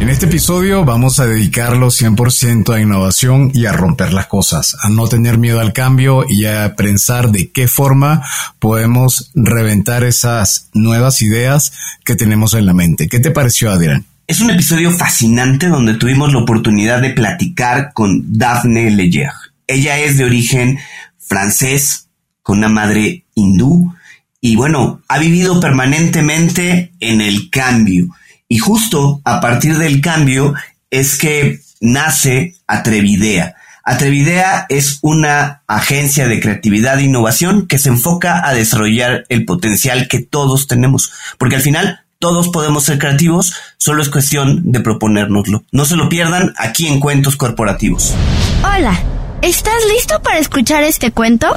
En este episodio vamos a dedicarlo 100% a innovación y a romper las cosas, a no tener miedo al cambio y a pensar de qué forma podemos reventar esas nuevas ideas que tenemos en la mente. ¿Qué te pareció, Adrián? Es un episodio fascinante donde tuvimos la oportunidad de platicar con Daphne Leger. Ella es de origen francés, con una madre hindú, y bueno, ha vivido permanentemente en el cambio y justo a partir del cambio es que nace Atrevidea. Atrevidea es una agencia de creatividad e innovación que se enfoca a desarrollar el potencial que todos tenemos, porque al final todos podemos ser creativos, solo es cuestión de proponérnoslo. No se lo pierdan aquí en Cuentos Corporativos. Hola, ¿estás listo para escuchar este cuento?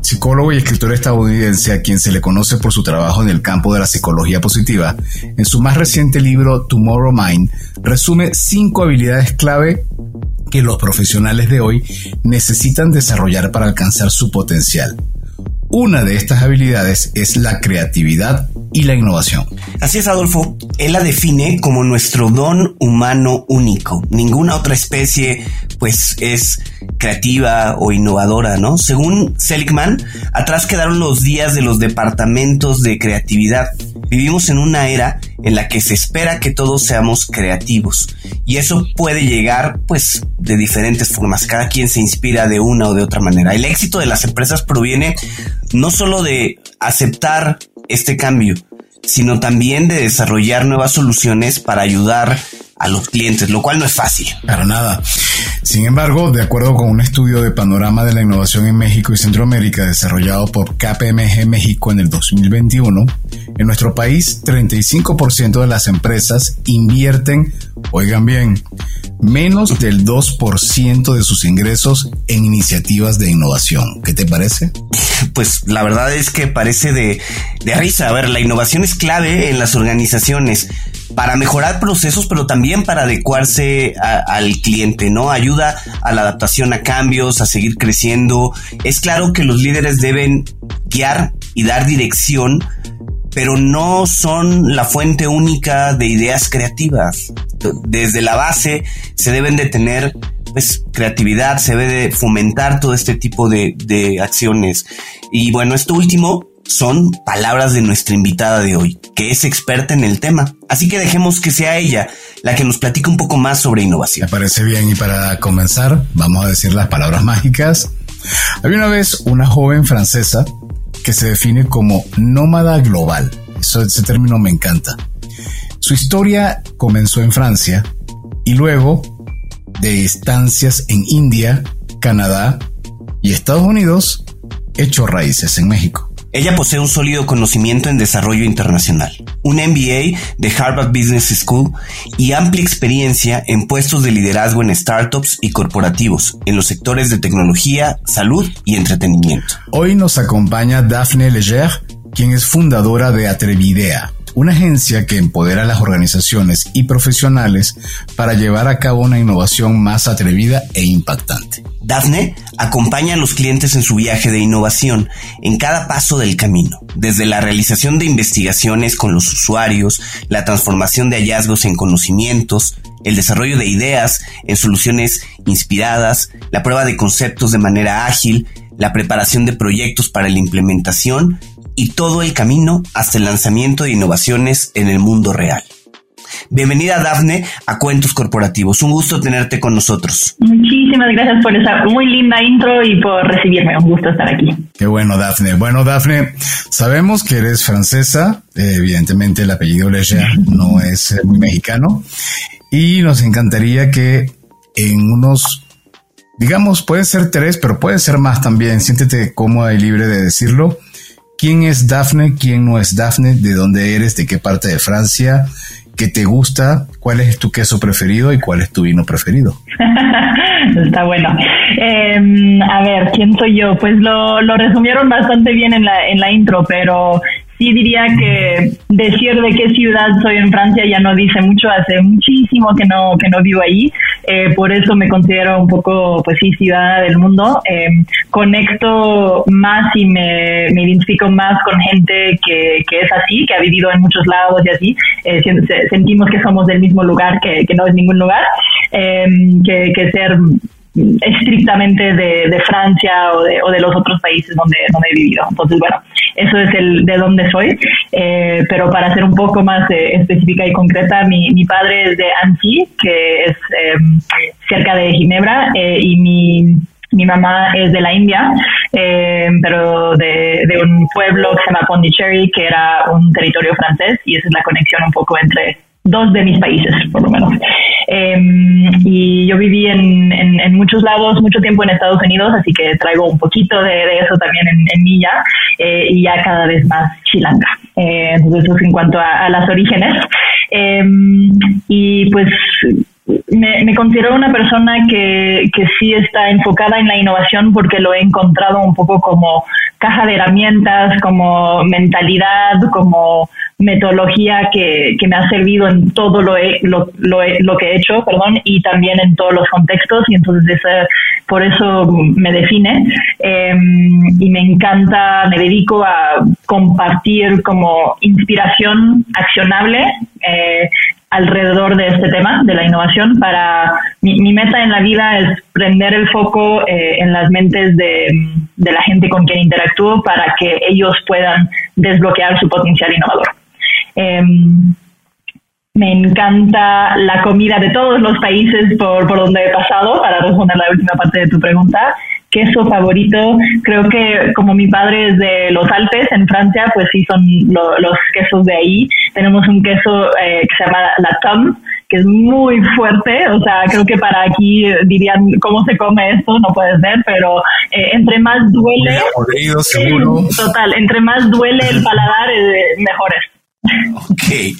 psicólogo y escritor estadounidense a quien se le conoce por su trabajo en el campo de la psicología positiva, en su más reciente libro Tomorrow Mind, resume cinco habilidades clave que los profesionales de hoy necesitan desarrollar para alcanzar su potencial. Una de estas habilidades es la creatividad y la innovación. Así es, Adolfo. Él la define como nuestro don humano único. Ninguna otra especie, pues, es creativa o innovadora, ¿no? Según Seligman, atrás quedaron los días de los departamentos de creatividad. Vivimos en una era en la que se espera que todos seamos creativos. Y eso puede llegar, pues, de diferentes formas. Cada quien se inspira de una o de otra manera. El éxito de las empresas proviene no solo de aceptar este cambio, sino también de desarrollar nuevas soluciones para ayudar a los clientes, lo cual no es fácil. Para nada. Sin embargo, de acuerdo con un estudio de panorama de la innovación en México y Centroamérica desarrollado por KPMG México en el 2021, en nuestro país 35% de las empresas invierten, oigan bien, menos del 2% de sus ingresos en iniciativas de innovación. ¿Qué te parece? Pues la verdad es que parece de, de risa. A ver, la innovación es clave en las organizaciones para mejorar procesos, pero también para adecuarse al cliente, ¿no? Ayuda a la adaptación a cambios, a seguir creciendo. Es claro que los líderes deben guiar y dar dirección, pero no son la fuente única de ideas creativas. Desde la base se deben de tener pues, creatividad, se debe de fomentar todo este tipo de, de acciones. Y bueno, esto último son palabras de nuestra invitada de hoy, que es experta en el tema. Así que dejemos que sea ella la que nos platique un poco más sobre innovación. Me parece bien y para comenzar vamos a decir las palabras mágicas. Había una vez una joven francesa que se define como nómada global. Eso, ese término me encanta. Su historia comenzó en Francia y luego de estancias en India, Canadá y Estados Unidos, echó raíces en México. Ella posee un sólido conocimiento en desarrollo internacional, un MBA de Harvard Business School y amplia experiencia en puestos de liderazgo en startups y corporativos en los sectores de tecnología, salud y entretenimiento. Hoy nos acompaña Daphne Leger, quien es fundadora de Atrevidea, una agencia que empodera a las organizaciones y profesionales para llevar a cabo una innovación más atrevida e impactante. Daphne acompaña a los clientes en su viaje de innovación en cada paso del camino, desde la realización de investigaciones con los usuarios, la transformación de hallazgos en conocimientos, el desarrollo de ideas en soluciones inspiradas, la prueba de conceptos de manera ágil, la preparación de proyectos para la implementación y todo el camino hasta el lanzamiento de innovaciones en el mundo real. Bienvenida Dafne a Cuentos Corporativos. Un gusto tenerte con nosotros. Muchísimas gracias por esa muy linda intro y por recibirme. Un gusto estar aquí. Qué bueno, Dafne. Bueno, Dafne, sabemos que eres francesa. evidentemente el apellido Leger no es eh, muy mexicano. Y nos encantaría que en unos digamos, puede ser tres, pero puede ser más también. Siéntete cómoda y libre de decirlo quién es Dafne, quién no es Dafne, de dónde eres, de qué parte de Francia, qué te gusta, cuál es tu queso preferido y cuál es tu vino preferido. Está bueno. Em, a ver, ¿quién soy yo? Pues lo, lo resumieron bastante bien en la, en la intro, pero sí diría que decir de qué ciudad soy en Francia ya no dice mucho, hace muchísimo que no, que no vivo ahí, eh, por eso me considero un poco, pues sí, ciudadana del mundo. Eh, conecto más y me, identifico más con gente que, que, es así, que ha vivido en muchos lados y así. Eh, sentimos que somos del mismo lugar, que, que no es ningún lugar, que, que ser estrictamente de, de Francia o de, o de, los otros países donde, donde he vivido. Entonces, bueno, eso es el de donde soy. Eh, pero para ser un poco más eh, específica y concreta, mi, mi, padre es de Annecy, que es em, cerca de Ginebra, eh, y mi, mi mamá es de la India, em, pero de, de, un pueblo que se llama Pondicherry, que era un territorio francés, y esa es la conexión un poco entre dos de mis países, por lo menos. Em, y yo viví en, en, muchos lados, mucho tiempo en Estados Unidos, así que traigo un poquito de, eso también en, en mí ya, eh, y ya cada vez más chilanga. Eh, entonces, eso es en cuanto a, las orígenes. Em, y pues me, me, considero una persona que, que sí está enfocada en la innovación porque lo he encontrado un poco como caja de herramientas, como mentalidad, como metodología que, que me ha servido en todo lo, lo, lo, que he hecho, perdón, y también en todos los contextos, y entonces por eso me define. Em, y me encanta, me dedico a compartir como inspiración accionable. Eh, alrededor de este tema, de la innovación, para mi, mi meta en la vida es prender el foco eh, en las mentes de, de, la gente con quien interactúo para que ellos puedan desbloquear su potencial innovador. Em, me encanta la comida de todos los países por, por donde he pasado, para responder la última parte de tu pregunta queso favorito. Creo que como mi padre es de los Alpes, en Francia, pues sí son los quesos de ahí. Tenemos un queso eh, que se llama la Tom, que es muy fuerte, o sea, creo que para aquí dirían cómo se come esto, no puede ser, pero eh, entre más duele, seguro. total, entre más duele el paladar, eh, mejor es. Ok.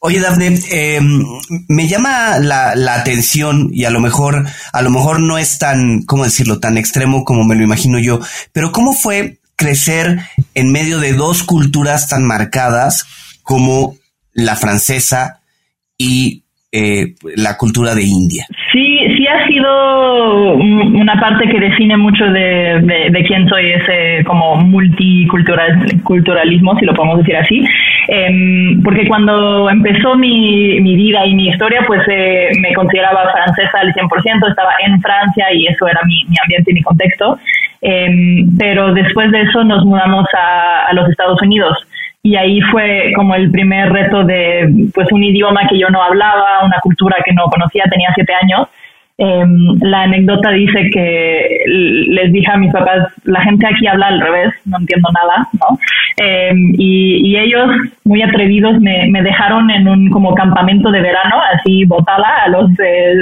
Oye, Dafne, em, me llama la, la, atención y a lo mejor, a lo mejor no es tan, ¿cómo decirlo?, tan extremo como me lo imagino yo, pero ¿cómo fue crecer en medio de dos culturas tan marcadas como la francesa y eh, la cultura de India? Sí, sido una parte que define mucho de, de, de quién soy, ese como multiculturalismo, si lo podemos decir así. Eh, porque cuando empezó mi, mi, vida y mi historia, pues eh, me consideraba francesa al 100%, estaba en Francia y eso era mi, mi ambiente y mi contexto. Eh, pero después de eso nos mudamos a, a, los Estados Unidos y ahí fue como el primer reto de pues un idioma que yo no hablaba, una cultura que no conocía, tenía siete años Em, la anécdota dice que les dije a mis papás, la gente aquí habla al revés, no entiendo nada, ¿no? Em, y, ellos, muy atrevidos, me, dejaron en un como campamento de verano, así botada, a los eh,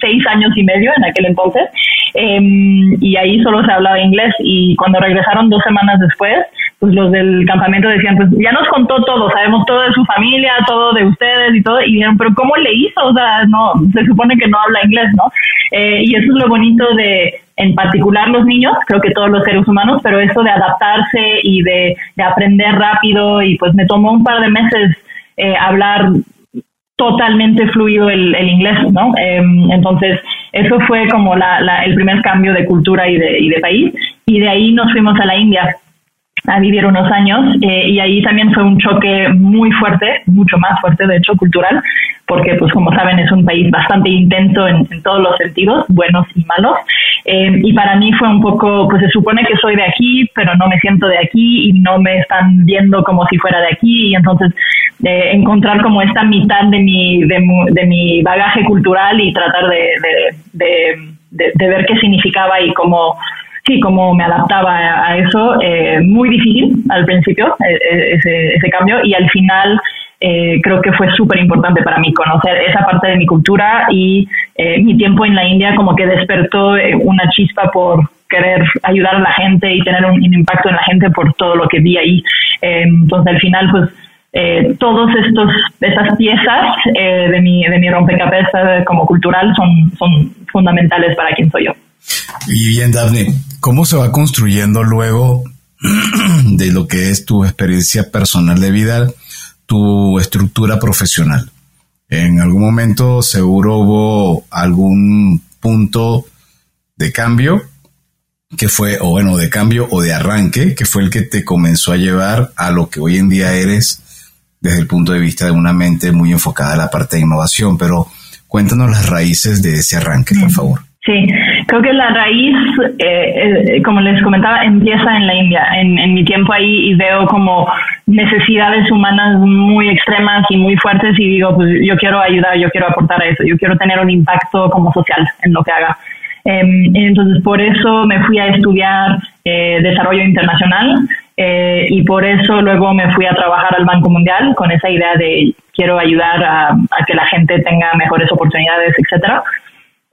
seis años y medio en aquel entonces, em, y ahí solo se hablaba inglés, y cuando regresaron dos semanas después, pues los del campamento decían, pues ya nos contó todo, sabemos todo de su familia, todo de ustedes y todo, y dijeron, pero ¿cómo le hizo? O sea, no, se supone que no habla inglés, ¿no? Eh, y eso es lo bonito de, en particular los niños, creo que todos los seres humanos, pero eso de adaptarse y de, aprender rápido, y pues me tomó un par de meses eh, hablar totalmente fluido el, inglés, ¿no? Em, entonces, eso fue como la, el primer cambio de cultura y de, y de país, y de ahí nos fuimos a la India a vivir unos años eh, y ahí también fue un choque muy fuerte, mucho más fuerte de hecho cultural, porque pues como saben es un país bastante intenso en, todos los sentidos, buenos y malos. Eh, y para mí fue un poco, pues se supone que soy de aquí, pero no me siento de aquí y no me están viendo como si fuera de aquí y entonces eh, encontrar como esta mitad de mi, de, mi bagaje cultural y tratar de, de, de ver qué significaba y cómo sí, cómo me adaptaba a, eso, eh, muy difícil al principio, e, e, ese, ese cambio, y al final eh, creo que fue súper importante para mí conocer esa parte de mi cultura y eh, mi tiempo en la India como que despertó una chispa por querer ayudar a la gente y tener un, impacto en la gente por todo lo que vi ahí. entonces al final pues todos estos esas piezas de mi de mi rompecabezas como cultural son son fundamentales para quien soy yo. Y bien, Daphne, ¿cómo se va construyendo luego de lo que es tu experiencia personal de vida, tu estructura profesional. En algún momento seguro hubo algún punto de cambio que fue, o bueno, de cambio o de arranque, que fue el que te comenzó a llevar a lo que hoy en día eres desde el punto de vista de una mente muy enfocada a la parte de innovación. Pero cuéntanos las raíces de ese arranque, por favor. Sí, creo que la raíz, eh, eh, como les comentaba, empieza en la India. En, en, mi tiempo ahí y veo como necesidades humanas muy extremas y muy fuertes y digo, pues yo quiero ayudar, yo quiero aportar a eso, yo quiero tener un impacto como social en lo que haga. Em, entonces, por eso me fui a estudiar eh, desarrollo internacional y por eso luego me fui a trabajar al Banco Mundial con esa idea de quiero ayudar a, a que la gente tenga mejores oportunidades, etcétera.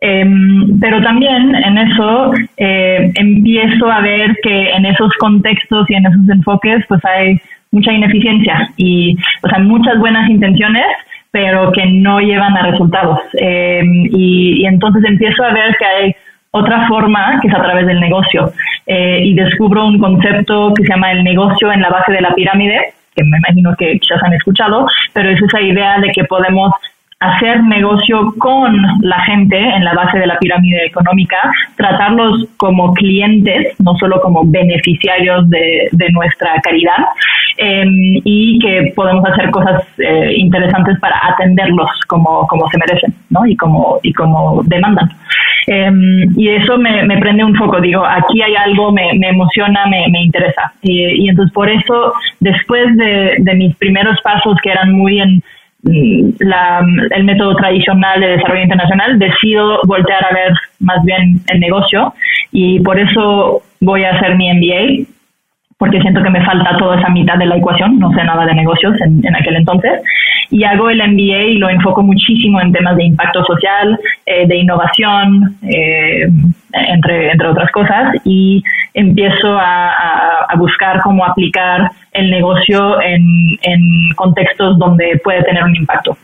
Em, pero también en eso eh, empiezo a ver que en esos contextos y en esos enfoques pues hay mucha ineficiencia y o sea muchas buenas intenciones pero que no llevan a resultados em, y, entonces empiezo a ver que hay otra forma que es a través del negocio. Eh, y descubro un concepto que se llama el negocio en la base de la pirámide que me imagino que quizás han escuchado, pero es esa idea de que podemos hacer negocio con la gente en la base de la pirámide económica, tratarlos como clientes, no solo como beneficiarios de, nuestra caridad, em, y que podemos hacer cosas eh, interesantes para atenderlos como, como se merecen ¿no? y, como, y como demandan. Em, y eso me, prende un foco, digo, aquí hay algo, me, emociona, me, interesa. Y, entonces por eso, después de, de mis primeros pasos que eran muy en la, el método tradicional de desarrollo internacional, decido voltear a ver más bien el negocio y por eso voy a hacer mi MBA, porque siento que me falta toda esa mitad de la ecuación, no sé nada de negocios en, aquel entonces, y hago el MBA y lo enfoco muchísimo en temas de impacto social, eh, de innovación, eh, entre, entre otras cosas, y empiezo a, a, buscar cómo aplicar el negocio en, en, contextos donde puede tener un impacto.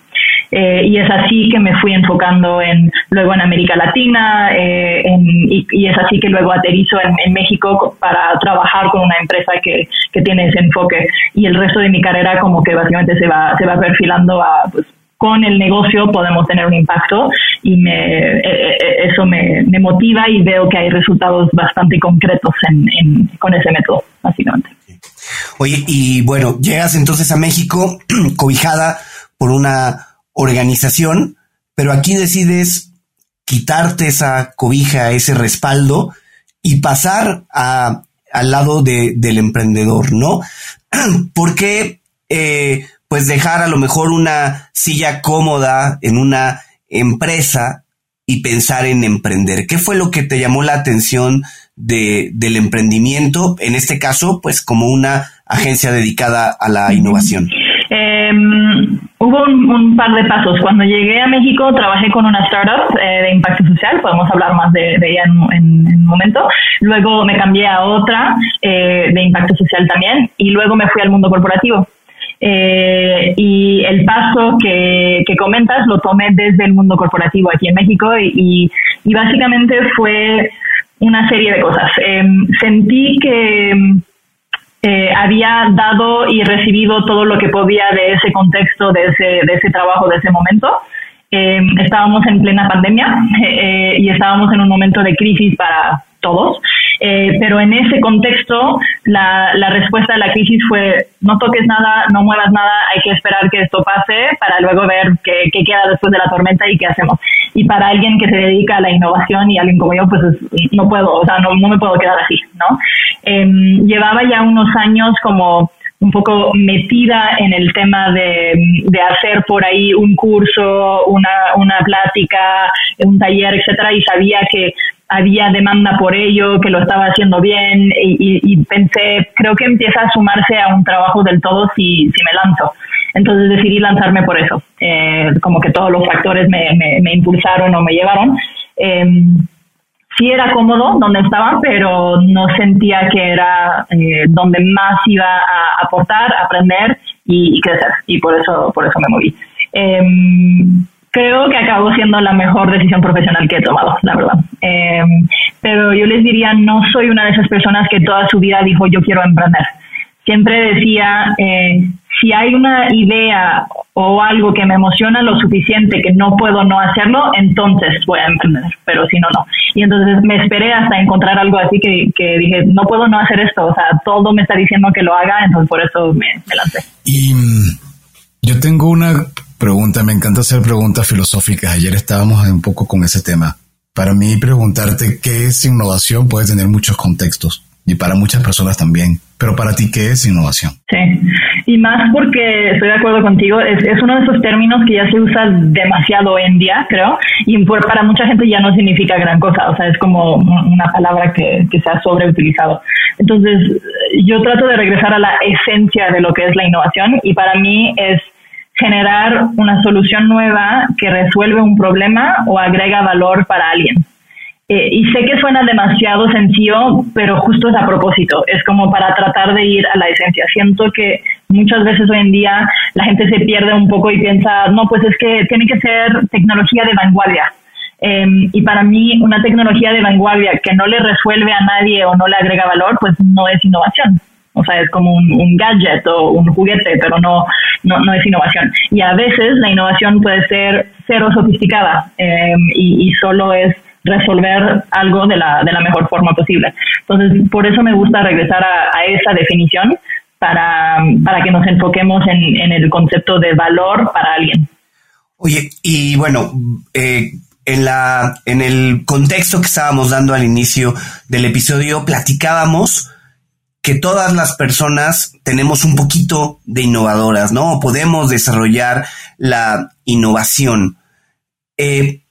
Eh, y es así que me fui enfocando en luego en América Latina eh, en, y, es así que luego aterrizo en, México para trabajar con una empresa que, que, tiene ese enfoque y el resto de mi carrera como que básicamente se va se va perfilando a pues, con el negocio podemos tener un impacto y me, eh, eh, eh, eso me, motiva y veo que hay resultados bastante concretos en, con ese método, básicamente. Oye, y bueno, llegas entonces a México cobijada por una organización, pero aquí decides quitarte esa cobija, ese respaldo y pasar a, al lado de, del emprendedor, ¿no? Porque eh, pues dejar a lo mejor una silla cómoda en una empresa y pensar en emprender. ¿Qué fue lo que te llamó la atención de, del emprendimiento, en este caso, pues como una agencia dedicada a la innovación? Em, hubo un, par de pasos. Cuando llegué a México trabajé con una startup eh, de impacto social, podemos hablar más de, ella en, un momento. Luego me cambié a otra eh, de impacto social también y luego me fui al mundo corporativo. Eh, y el paso que, que, comentas lo tomé desde el mundo corporativo aquí en México y, y, básicamente fue una serie de cosas. Em, sentí que eh, había dado y recibido todo lo que podía de ese contexto, de ese, de ese trabajo, de ese momento. Em, estábamos en plena pandemia eh, y estábamos en un momento de crisis para todos. Eh, pero en ese contexto, la, la respuesta a la crisis fue no toques nada, no muevas nada, hay que esperar que esto pase para luego ver qué, qué queda después de la tormenta y qué hacemos. Y para alguien que se dedica a la innovación y alguien como yo, pues no puedo, o sea, no, no me puedo quedar así, ¿no? Em, llevaba ya unos años como un poco metida en el tema de, de, hacer por ahí un curso, una, una plática, un taller, etcétera, y sabía que había demanda por ello, que lo estaba haciendo bien y, pensé, creo que empieza a sumarse a un trabajo del todo si, si me lanzo. Entonces decidí lanzarme por eso, eh, como que todos los factores me, me, impulsaron o me llevaron. Eh, sí era cómodo donde estaba, pero no sentía que era eh, donde más iba a aportar, aprender y, crecer. Y por eso, por eso me moví. Em, creo que acabó siendo la mejor decisión profesional que he tomado, la verdad. Eh, pero yo les diría, no soy una de esas personas que toda su vida dijo yo quiero emprender. Siempre decía, eh, si hay una idea o algo que me emociona lo suficiente que no puedo no hacerlo, entonces voy a emprender, pero si no, no. Y entonces me esperé hasta encontrar algo así que, que dije, no puedo no hacer esto, o sea, todo me está diciendo que lo haga, entonces por eso me, me lancé. Y mm, yo tengo una pregunta, me encanta hacer preguntas filosóficas, ayer estábamos un poco con ese tema. Para mí preguntarte qué es innovación puede tener muchos contextos y para muchas personas también. Pero para ti, ¿qué es innovación? Sí, y más porque estoy de acuerdo contigo, es, uno de esos términos que ya se usa demasiado en día, creo, y por, para mucha gente ya no significa gran cosa, o sea, es como una palabra que, que se ha sobreutilizado. Entonces, yo trato de regresar a la esencia de lo que es la innovación y para mí es generar una solución nueva que resuelve un problema o agrega valor para alguien. Eh, y sé que suena demasiado sencillo, pero justo es a propósito. Es como para tratar de ir a la esencia. Siento que muchas veces hoy en día la gente se pierde un poco y piensa, no, pues es que tiene que ser tecnología de vanguardia. Eh, y para mí, una tecnología de vanguardia que no le resuelve a nadie o no le agrega valor, pues no es innovación. O sea, es como un, gadget o un juguete, pero no, no, no, es innovación. Y a veces la innovación puede ser cero sofisticada eh, y, y solo es resolver algo de la, de la mejor forma posible. Entonces, por eso me gusta regresar a, a esa definición para, para, que nos enfoquemos en, en, el concepto de valor para alguien. Oye, y bueno, eh, en, la, en el contexto que estábamos dando al inicio del episodio, platicábamos que todas las personas tenemos un poquito de innovadoras, ¿no? Podemos desarrollar la innovación. Eh,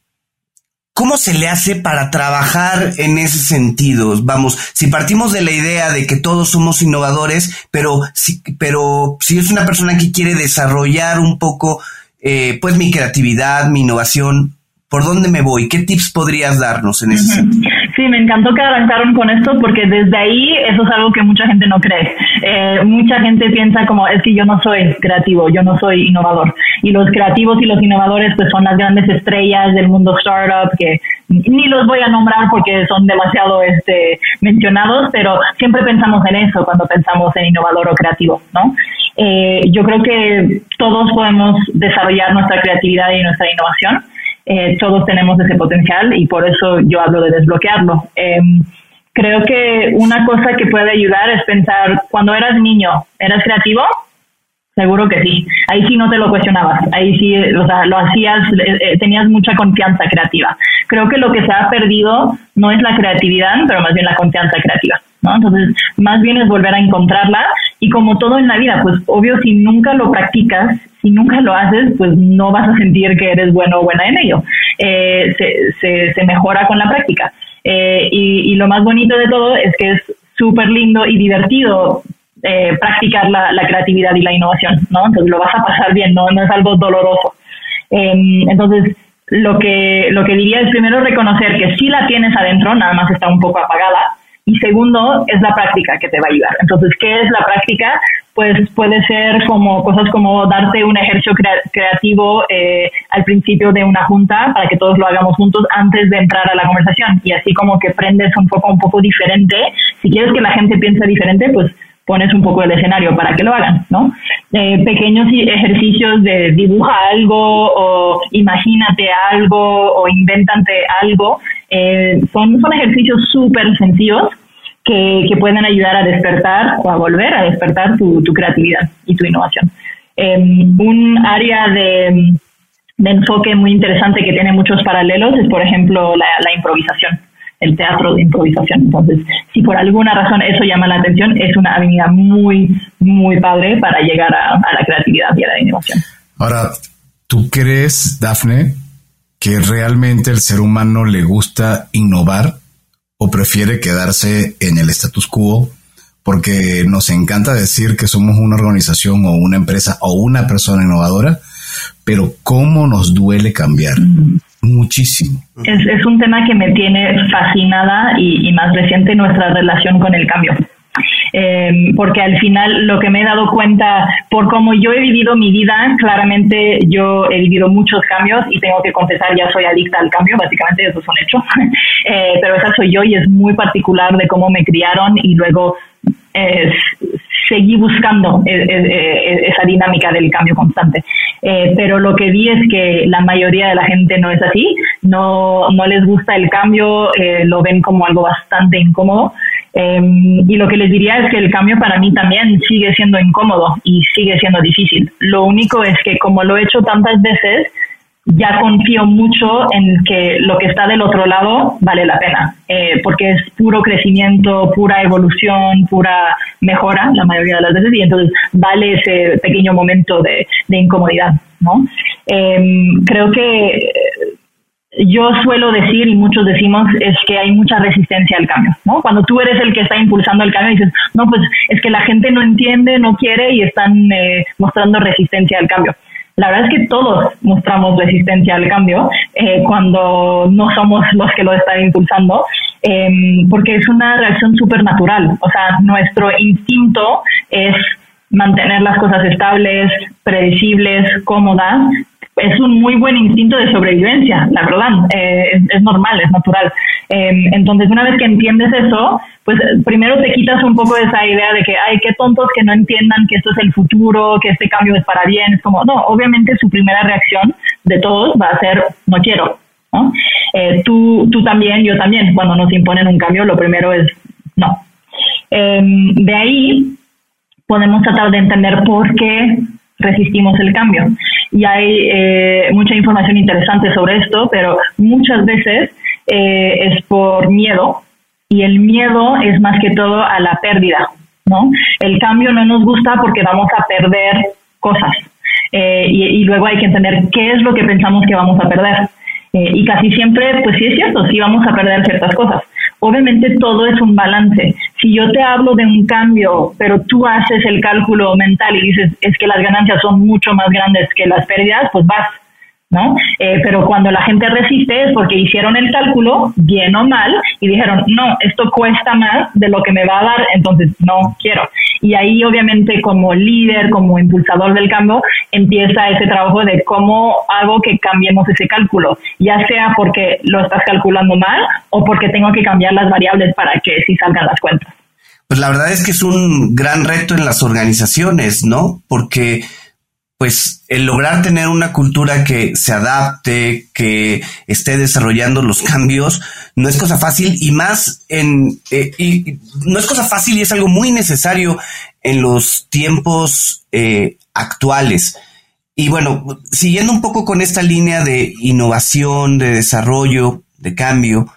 ¿Cómo se le hace para trabajar en ese sentido? Vamos, si partimos de la idea de que todos somos innovadores, pero si, pero si es una persona que quiere desarrollar un poco, eh, pues mi creatividad, mi innovación, ¿por dónde me voy? ¿Qué tips podrías darnos en ese uh -huh. sentido? Sí, me encantó que arrancaron con esto porque desde ahí eso es algo que mucha gente no cree. Eh, mucha gente piensa como es que yo no soy creativo, yo no soy innovador. Y los creativos y los innovadores pues son las grandes estrellas del mundo startup que ni los voy a nombrar porque son demasiado este, mencionados, pero siempre pensamos en eso cuando pensamos en innovador o creativo, ¿no? Eh, yo creo que todos podemos desarrollar nuestra creatividad y nuestra innovación eh, todos tenemos ese potencial y por eso yo hablo de desbloquearlo. Eh, creo que una cosa que puede ayudar es pensar, cuando eras niño, ¿eras creativo? Seguro que sí. Ahí sí no te lo cuestionabas. Ahí sí, o sea, lo hacías, eh, tenías mucha confianza creativa. Creo que lo que se ha perdido no es la creatividad, pero más bien la confianza creativa. ¿No? Entonces, más bien es volver a encontrarla y como todo en la vida, pues obvio si nunca lo practicas, si nunca lo haces, pues no vas a sentir que eres bueno o buena en ello. Eh, se, se, se, mejora con la práctica. Eh, y, y, lo más bonito de todo es que es súper lindo y divertido eh, practicar la, la, creatividad y la innovación, ¿no? Entonces lo vas a pasar bien, no, no es algo doloroso. Em, entonces, lo que, lo que diría es primero reconocer que si la tienes adentro, nada más está un poco apagada, y segundo es la práctica que te va a ayudar. Entonces, ¿qué es la práctica? Pues puede ser como cosas como darte un ejercicio crea creativo eh, al principio de una junta para que todos lo hagamos juntos antes de entrar a la conversación y así como que prendes un poco un poco diferente. Si quieres que la gente piense diferente, pues pones un poco el escenario para que lo hagan, ¿no? Eh, pequeños ejercicios de dibuja algo o imagínate algo o invéntate algo eh, son, son ejercicios súper sencillos que, que, pueden ayudar a despertar o a volver a despertar tu, tu creatividad y tu innovación. Eh, un área de, de, enfoque muy interesante que tiene muchos paralelos es, por ejemplo, la, la, improvisación, el teatro de improvisación. Entonces, si por alguna razón eso llama la atención, es una avenida muy, muy padre para llegar a, a la creatividad y a la innovación. Ahora, ¿tú crees, Dafne, que realmente el ser humano le gusta innovar o prefiere quedarse en el status quo porque nos encanta decir que somos una organización o una empresa o una persona innovadora, pero cómo nos duele cambiar. Muchísimo. Es, es, un tema que me tiene fascinada y, y más reciente nuestra relación con el cambio Eh, porque al final lo que me he dado cuenta por cómo yo he vivido mi vida, claramente yo he vivido muchos cambios y tengo que confesar, ya soy adicta al cambio, básicamente eso es un hecho, eh, pero esa soy yo y es muy particular de cómo me criaron y luego eh, seguí buscando esa dinámica del cambio constante. pero lo que vi es que la mayoría de la gente no es así, no, no les gusta el cambio, lo ven como algo bastante incómodo. Em, y lo que les diría es que el cambio para mí también sigue siendo incómodo y sigue siendo difícil. Lo único es que como lo he hecho tantas veces, ya confío mucho en que lo que está del otro lado vale la pena, eh, porque es puro crecimiento, pura evolución, pura mejora la mayoría de las veces y entonces vale ese pequeño momento de, incomodidad, ¿no? Em, creo que yo suelo decir y muchos decimos es que hay mucha resistencia al cambio, ¿no? Cuando tú eres el que está impulsando el cambio dices, no, pues es que la gente no entiende, no quiere y están eh, mostrando resistencia al cambio. La verdad es que todos mostramos resistencia al cambio eh, cuando no somos los que lo están impulsando, em, porque es una reacción súper natural. O sea, nuestro instinto es mantener las cosas estables, predecibles, cómodas, es un muy buen instinto de sobrevivencia, la verdad, eh, es, normal, es natural. Em, entonces, una vez que entiendes eso, pues primero te quitas un poco de esa idea de que, ay, qué tontos que no entiendan que esto es el futuro, que este cambio es para bien. Es como, no, obviamente su primera reacción de todos va a ser, no quiero. Eh, tú, tú también, yo también, cuando nos imponen un cambio, lo primero es, no. Em, de ahí podemos tratar de entender por qué resistimos el cambio. Y hay eh, mucha información interesante sobre esto, pero muchas veces eh, es por miedo y el miedo es más que todo a la pérdida, ¿no? El cambio no nos gusta porque vamos a perder cosas eh, y, y, luego hay que entender qué es lo que pensamos que vamos a perder. y casi siempre, pues sí es cierto, sí vamos a perder ciertas cosas. Obviamente todo es un balance. Si yo te hablo de un cambio, pero tú haces el cálculo mental y dices, es que las ganancias son mucho más grandes que las pérdidas, pues vas ¿no? Eh, pero cuando la gente resiste es porque hicieron el cálculo, bien o mal, y dijeron, no, esto cuesta más de lo que me va a dar, entonces no quiero. Y ahí obviamente como líder, como impulsador del cambio, empieza ese trabajo de cómo hago que cambiemos ese cálculo, ya sea porque lo estás calculando mal o porque tengo que cambiar las variables para que sí salgan las cuentas. Pues la verdad es que es un gran reto en las organizaciones, ¿no? Porque pues el lograr tener una cultura que se adapte, que esté desarrollando los cambios, no es cosa fácil y más en, eh, y no es cosa fácil y es algo muy necesario en los tiempos eh, actuales. Y bueno, siguiendo un poco con esta línea de innovación, de desarrollo, de cambio,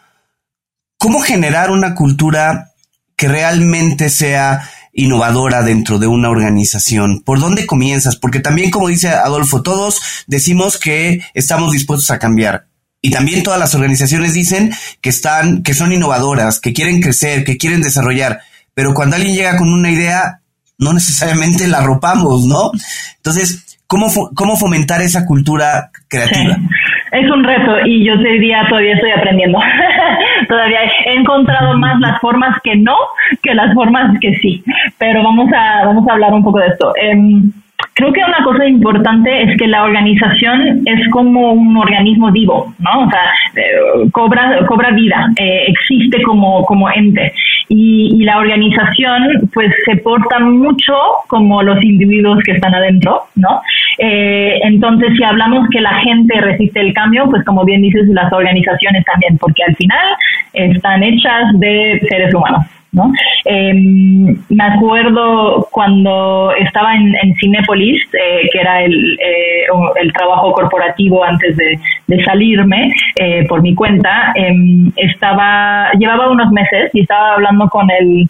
¿cómo generar una cultura que realmente sea innovadora dentro de una organización? ¿Por dónde comienzas? Porque también, como dice Adolfo, todos decimos que estamos dispuestos a cambiar. Y también todas las organizaciones dicen que están, que son innovadoras, que quieren crecer, que quieren desarrollar. Pero cuando alguien llega con una idea, no necesariamente la arropamos, ¿no? Entonces, ¿cómo, cómo fomentar esa cultura creativa? Es un reto y yo te diría, todavía estoy aprendiendo. todavía he encontrado más las formas que no que las formas que sí. Pero vamos a, vamos a hablar un poco de esto. Em, creo que una cosa importante es que la organización es como un organismo vivo, ¿no? O sea, eh, cobra, cobra vida, eh, existe como, como ente. Y, y, la organización, pues, se porta mucho como los individuos que están adentro, ¿no? Eh, entonces, si hablamos que la gente resiste el cambio, pues, como bien dices, las organizaciones también, porque al final están hechas de seres humanos. ¿No? Em, me acuerdo cuando estaba en, en Cinépolis, eh, que era el, eh, el, trabajo corporativo antes de, salirme eh, por mi cuenta, em, estaba, llevaba unos meses y estaba hablando con el,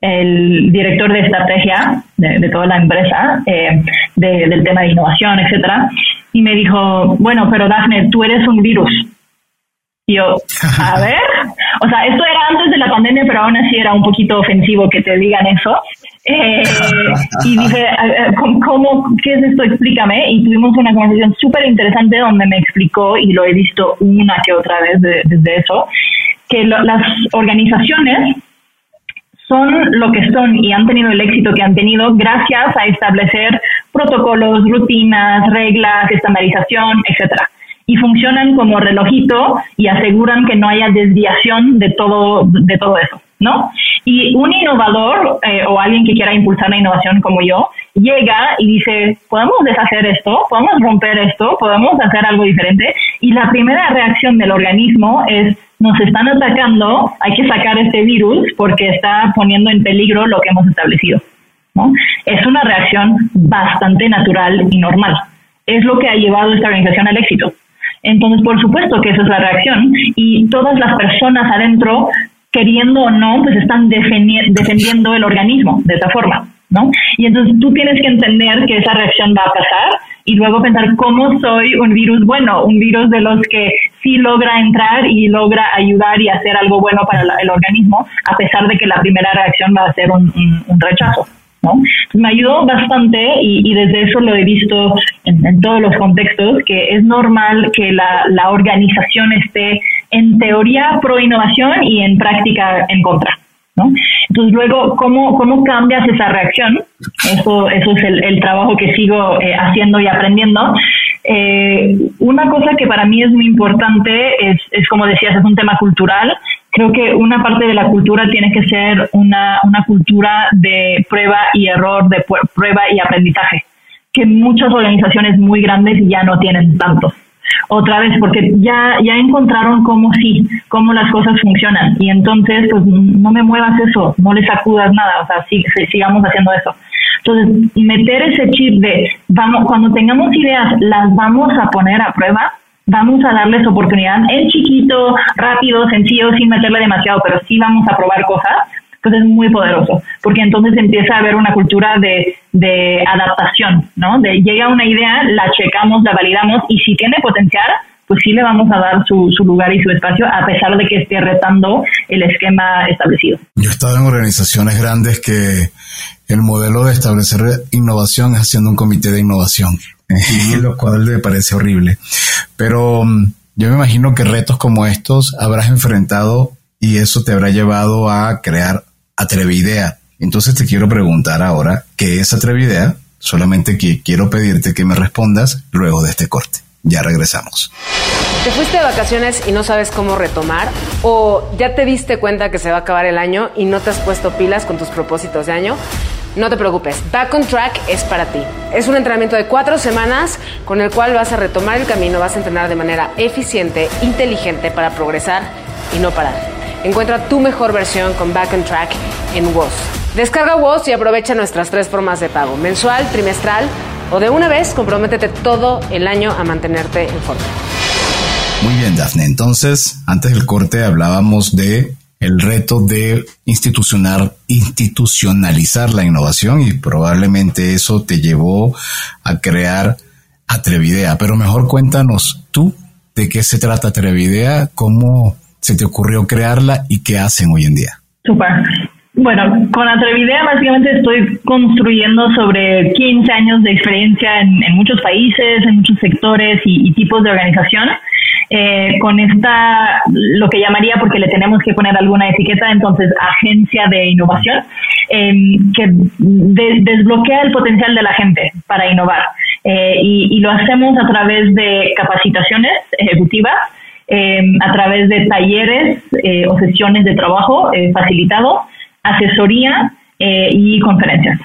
el director de estrategia de, toda la empresa, del tema de innovación, etcétera, y me dijo, bueno, pero Dafne, tú eres un virus. Y yo, a ver, o sea, esto era antes de la pandemia, pero aún así era un poquito ofensivo que te digan eso. Eh, y dije, ¿cómo, qué es esto? Explícame. Y tuvimos una conversación súper interesante donde me explicó, y lo he visto una que otra vez desde eso, que las organizaciones son lo que son y han tenido el éxito que han tenido gracias a establecer protocolos, rutinas, reglas, estandarización, etcétera. Y funcionan como relojito y aseguran que no haya desviación de todo, de todo eso, ¿no? Y un innovador eh, o alguien que quiera impulsar la innovación como yo, llega y dice, podemos deshacer esto, podemos romper esto, podemos hacer algo diferente. Y la primera reacción del organismo es, nos están atacando, hay que sacar este virus porque está poniendo en peligro lo que hemos establecido. ¿no? Es una reacción bastante natural y normal. Es lo que ha llevado esta organización al éxito. Entonces, por supuesto que esa es la reacción y todas las personas adentro, queriendo o no, pues están defendiendo el organismo de esa forma. ¿no? Y entonces tú tienes que entender que esa reacción va a pasar y luego pensar cómo soy un virus bueno, un virus de los que sí logra entrar y logra ayudar y hacer algo bueno para el organismo, a pesar de que la primera reacción va a ser un, rechazo. ¿No? me ayudó bastante y, desde eso lo he visto en, todos los contextos, que es normal que la, la organización esté en teoría pro innovación y en práctica en contra. ¿no? Entonces luego, ¿cómo, cómo cambias esa reacción? Eso, eso es el, trabajo que sigo eh, haciendo y aprendiendo. Eh, una cosa que para mí es muy importante es, es, como decías, es un tema cultural. Creo que una parte de la cultura tiene que ser una, una cultura de prueba y error, de prueba y aprendizaje, que muchas organizaciones muy grandes ya no tienen tanto otra vez, porque ya, ya encontraron cómo sí, cómo las cosas funcionan. Y entonces, pues no me muevas eso, no le sacudas nada, o sea, sí, sigamos haciendo eso. Entonces, meter ese chip de, vamos, cuando tengamos ideas, las vamos a poner a prueba, vamos a darles oportunidad en chiquito, rápido, sencillo, sin meterle demasiado, pero sí vamos a probar cosas pues es muy poderoso, porque entonces empieza a haber una cultura de, de adaptación, ¿no? De llega una idea, la checamos, la validamos y si tiene potencial, pues sí le vamos a dar su, su, lugar y su espacio a pesar de que esté retando el esquema establecido. Yo he estado en organizaciones grandes que el modelo de establecer innovación es haciendo un comité de innovación, lo cual me parece horrible. Pero mm, yo me imagino que retos como estos habrás enfrentado y eso te habrá llevado a crear Atrevidea. Entonces te quiero preguntar ahora, ¿qué es Atrevidea? Solamente que quiero pedirte que me respondas luego de este corte. Ya regresamos. ¿Te fuiste de vacaciones y no sabes cómo retomar? ¿O ya te diste cuenta que se va a acabar el año y no te has puesto pilas con tus propósitos de año? No te preocupes, Back on Track es para ti. Es un entrenamiento de cuatro semanas con el cual vas a retomar el camino, vas a entrenar de manera eficiente, inteligente para progresar y no parar. Encuentra tu mejor versión con Back on Track en WOS. Descarga WOS y aprovecha nuestras tres formas de pago, mensual, trimestral o de una vez, comprométete todo el año a mantenerte en forma. Muy bien, Dafne. Entonces, antes del corte hablábamos de el reto de institucionar, institucionalizar la innovación y probablemente eso te llevó a crear Atrevidea. Pero mejor cuéntanos tú de qué se trata Atrevidea, cómo se te ocurrió crearla y qué hacen hoy en día? Super. Bueno, con Atrevidea básicamente estoy construyendo sobre 15 años de experiencia en, muchos países, en muchos sectores y, tipos de organización. Eh, con esta, lo que llamaría, porque le tenemos que poner alguna etiqueta, entonces, agencia de innovación, em, que desbloquea el potencial de la gente para innovar. Eh, y, y, lo hacemos a través de capacitaciones ejecutivas, Em, a través de talleres eh, o sesiones de trabajo eh, facilitado, asesoría y conferencias.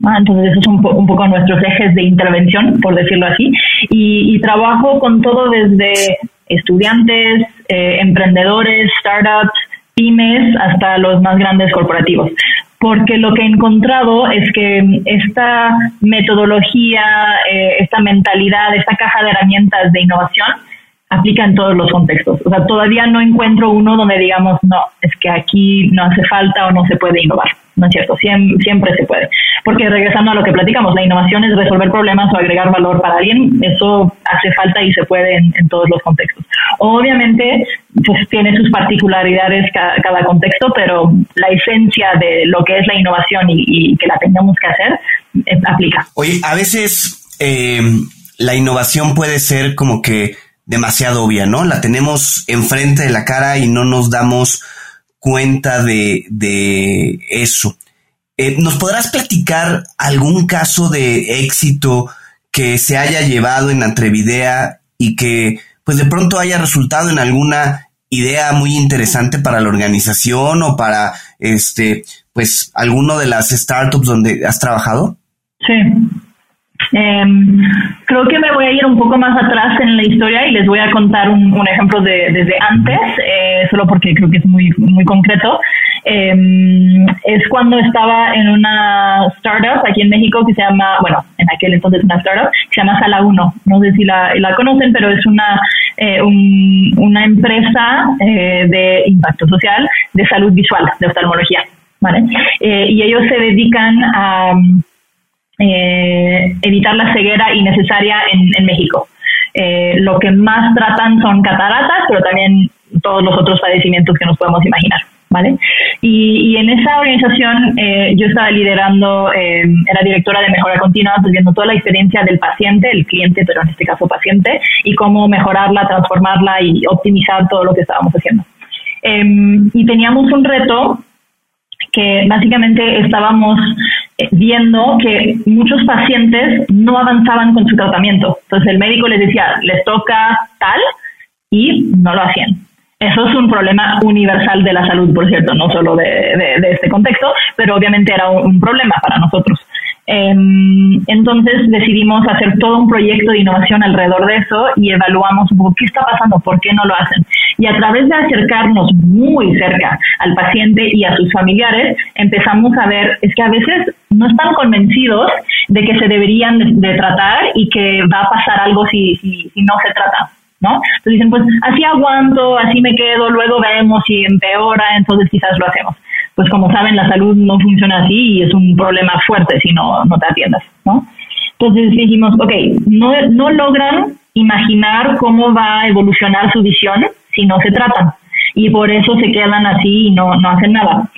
Entonces, esos son un, poco nuestros ejes de intervención, por decirlo así. Y, trabajo con todo desde estudiantes, emprendedores, startups, pymes, hasta los más grandes corporativos porque lo que he encontrado es que esta metodología, esta mentalidad, esta caja de herramientas de innovación aplica en todos los contextos. O sea, todavía no encuentro uno donde digamos, no, es que aquí no hace falta o no se puede innovar. No es cierto, siempre, se puede. Porque regresando a lo que platicamos, la innovación es resolver problemas o agregar valor para alguien. Eso hace falta y se puede en, todos los contextos. Obviamente, pues tiene sus particularidades cada, contexto, pero la esencia de lo que es la innovación y, que la tengamos que hacer aplica. Oye, a veces eh, la innovación puede ser como que demasiado obvia, ¿no? La tenemos enfrente de la cara y no nos damos cuenta de, de eso. Eh, ¿Nos podrás platicar algún caso de éxito que se haya llevado en Antrevidea y que pues de pronto haya resultado en alguna idea muy interesante para la organización o para este pues alguno de las startups donde has trabajado? Sí. Em, creo que me voy a ir un poco más atrás en la historia y les voy a contar un, ejemplo de, desde antes, eh, solo porque creo que es muy, muy concreto. Em, es cuando estaba en una startup aquí en México que se llama, bueno, en aquel entonces una startup, que se llama Sala 1. No sé si la, la conocen, pero es una, eh, una empresa eh, de impacto social de salud visual, de oftalmología. ¿vale? Eh, y ellos se dedican a evitar la ceguera innecesaria en, México. lo que más tratan son cataratas, pero también todos los otros padecimientos que nos podemos imaginar. ¿vale? Y, en esa organización eh, yo estaba liderando, eh, era directora de mejora continua, pues viendo toda la experiencia del paciente, el cliente, pero en este caso paciente, y cómo mejorarla, transformarla y optimizar todo lo que estábamos haciendo. Em, y teníamos un reto que básicamente estábamos eh, viendo que muchos pacientes no avanzaban con su tratamiento. Entonces el médico les decía, les toca tal y no lo hacían. Eso es un problema universal de la salud, por cierto, no solo de, este contexto, pero obviamente era un, problema para nosotros. Em, entonces decidimos hacer todo un proyecto de innovación alrededor de eso y evaluamos un poco qué está pasando, por qué no lo hacen. Y a través de acercarnos muy cerca al paciente y a sus familiares, empezamos a ver, es que a veces no están convencidos de que se deberían de, tratar y que va a pasar algo si, si, si no se trata. ¿no? Entonces dicen, pues así aguanto, así me quedo, luego vemos si empeora, entonces quizás lo hacemos. Pues como saben, la salud no funciona así y es un problema fuerte si no, no te atiendes, ¿no? Entonces dijimos, ok, no, no logran imaginar cómo va a evolucionar su visión si no se tratan. Y por eso se quedan así y no, no hacen nada.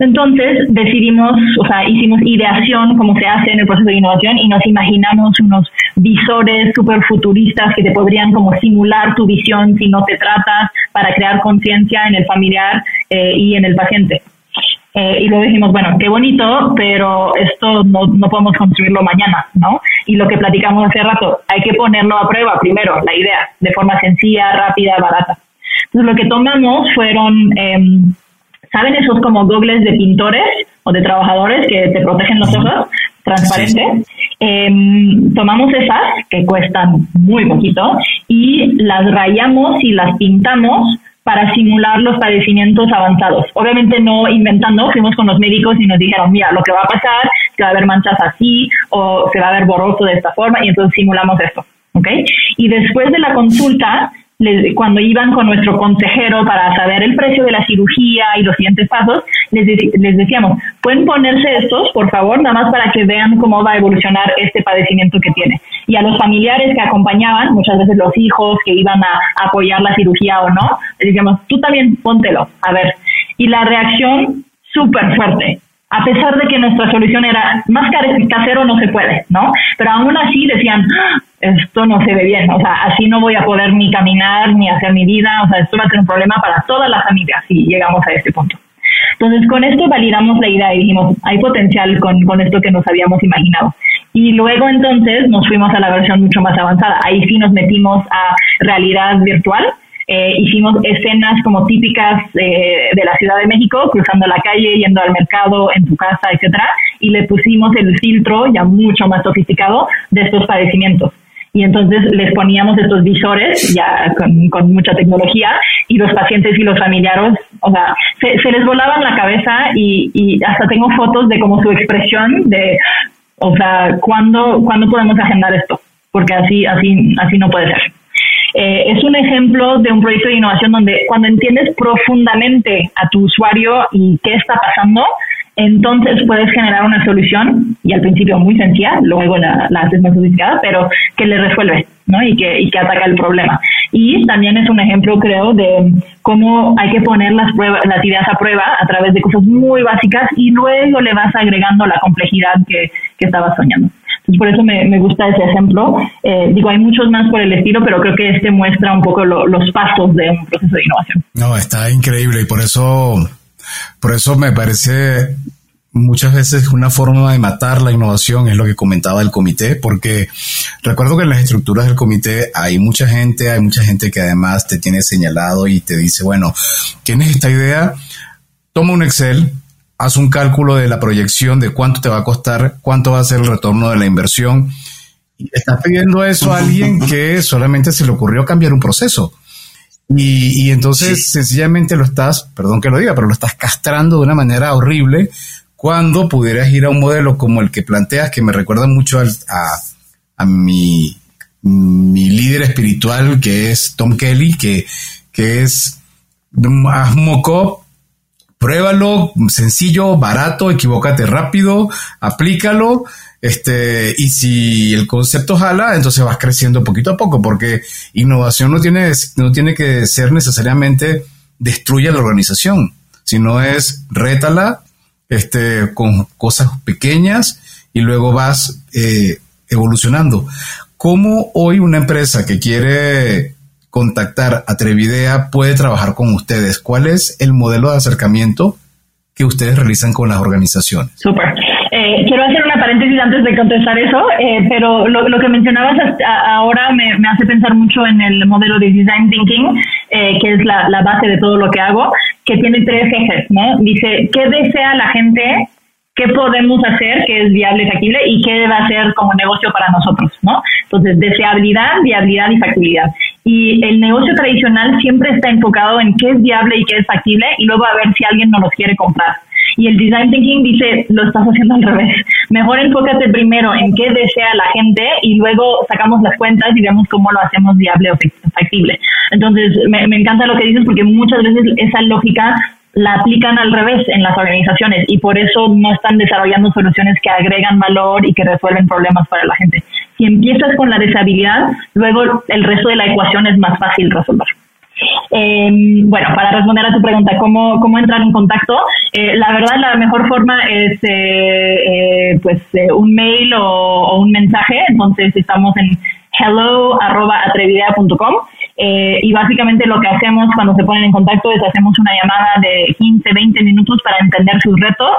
Entonces decidimos, o sea, hicimos ideación como se hace en el proceso de innovación y nos imaginamos unos visores súper futuristas que te podrían como simular tu visión si no te tratas para crear conciencia en el familiar eh, y en el paciente. Eh, y luego dijimos, bueno, qué bonito, pero esto no, no podemos construirlo mañana, ¿no? Y lo que platicamos hace rato, hay que ponerlo a prueba primero, la idea, de forma sencilla, rápida, barata. Entonces lo que tomamos fueron... Eh, ¿Saben esos como gogles de pintores o de trabajadores que te protegen los ojos? Transparentes. Em, tomamos esas que cuestan muy poquito y las rayamos y las pintamos para simular los padecimientos avanzados. Obviamente no inventando, fuimos con los médicos y nos dijeron, mira, lo que va a pasar que va a haber manchas así o se va a ver borroso de esta forma y entonces simulamos esto. ¿okay? Y después de la consulta cuando iban con nuestro consejero para saber el precio de la cirugía y los siguientes pasos, les, les decíamos, pueden ponerse estos, por favor, nada más para que vean cómo va a evolucionar este padecimiento que tiene. Y a los familiares que acompañaban, muchas veces los hijos que iban a apoyar la cirugía o no, les decíamos, tú también póntelo, a ver. Y la reacción súper fuerte a pesar de que nuestra solución era más casero no se puede, ¿no? Pero aún así decían, ah, esto no se ve bien, o sea, así no voy a poder ni caminar ni hacer mi vida, o sea, esto va a ser un problema para toda la familia si llegamos a este punto. Entonces, con esto validamos la idea y dijimos, hay potencial con, con esto que nos habíamos imaginado. Y luego entonces nos fuimos a la versión mucho más avanzada. Ahí sí nos metimos a realidad virtual eh, hicimos escenas como típicas eh, de la Ciudad de México, cruzando la calle, yendo al mercado, en tu casa, etcétera, y le pusimos el filtro ya mucho más sofisticado de estos padecimientos. Y entonces les poníamos estos visores ya con, mucha tecnología y los pacientes y los familiares, o sea, se, les volaban la cabeza y, y hasta tengo fotos de como su expresión de, o sea, ¿cuándo, ¿cuándo podemos agendar esto? Porque así, así, así no puede ser. Eh, es un ejemplo de un proyecto de innovación donde cuando entiendes profundamente a tu usuario y qué está pasando, entonces puedes generar una solución y al principio muy sencilla, luego la, haces más sofisticada, pero que le resuelve ¿no? y, que, y que ataca el problema. Y también es un ejemplo, creo, de cómo hay que poner las, pruebas, las ideas a prueba a través de cosas muy básicas y luego le vas agregando la complejidad que, que estabas soñando por eso me, gusta ese ejemplo. Eh, digo, hay muchos más por el estilo, pero creo que este muestra un poco los pasos de un proceso de innovación. No, está increíble y por eso Por eso me parece muchas veces una forma de matar la innovación es lo que comentaba el comité, porque recuerdo que en las estructuras del comité hay mucha gente, hay mucha gente que además te tiene señalado y te dice, bueno, tienes esta idea, toma un Excel, haz un cálculo de la proyección de cuánto te va a costar, cuánto va a ser el retorno de la inversión. Y estás pidiendo eso a alguien que solamente se le ocurrió cambiar un proceso. Y, entonces sencillamente lo estás, perdón que lo diga, pero lo estás castrando de una manera horrible cuando pudieras ir a un modelo como el que planteas, que me recuerda mucho a, mi, mi, líder espiritual, que es Tom Kelly, que, que es haz mock pruébalo, sencillo, barato, equivócate rápido, aplícalo, este, y si el concepto jala, entonces vas creciendo poquito a poco, porque innovación no tiene, no tiene que ser necesariamente destruye la organización, sino es rétala, este, con cosas pequeñas y luego vas eh, evolucionando. ¿Cómo hoy una empresa que quiere contactar a Trevidea puede trabajar con ustedes? ¿Cuál es el modelo de acercamiento que ustedes realizan con las organizaciones? Súper. Eh, quiero hacer una paréntesis antes de contestar eso, eh, pero lo, que mencionabas ahora me, hace pensar mucho en el modelo de Design Thinking, que es la, base de todo lo que hago que tiene tres ejes, ¿no? Dice, ¿qué desea la gente? ¿Qué podemos hacer que es viable y factible? ¿Y qué va a ser como negocio para nosotros, ¿no? Entonces, deseabilidad, viabilidad y factibilidad. Y el negocio tradicional siempre está enfocado en qué es viable y qué es factible y luego a ver si alguien no los quiere comprar. Y el design thinking dice, lo estás haciendo al revés. Mejor enfócate primero en qué desea la gente y luego sacamos las cuentas y vemos cómo lo hacemos viable o factible. Entonces, me, encanta lo que dices porque muchas veces esa lógica la aplican al revés en las organizaciones y por eso no están desarrollando soluciones que agregan valor y que resuelven problemas para la gente. Si empiezas con la deshabilidad, luego el resto de la ecuación es más fácil resolver. Eh, bueno, para responder a tu pregunta, ¿cómo, cómo entrar en contacto? Eh, la verdad, la mejor forma es eh, eh pues un mail o, un mensaje. Entonces, estamos en hello.atrevidea.com eh, y básicamente lo que hacemos cuando se ponen en contacto es hacemos una llamada de 15, 20 minutos para entender sus retos.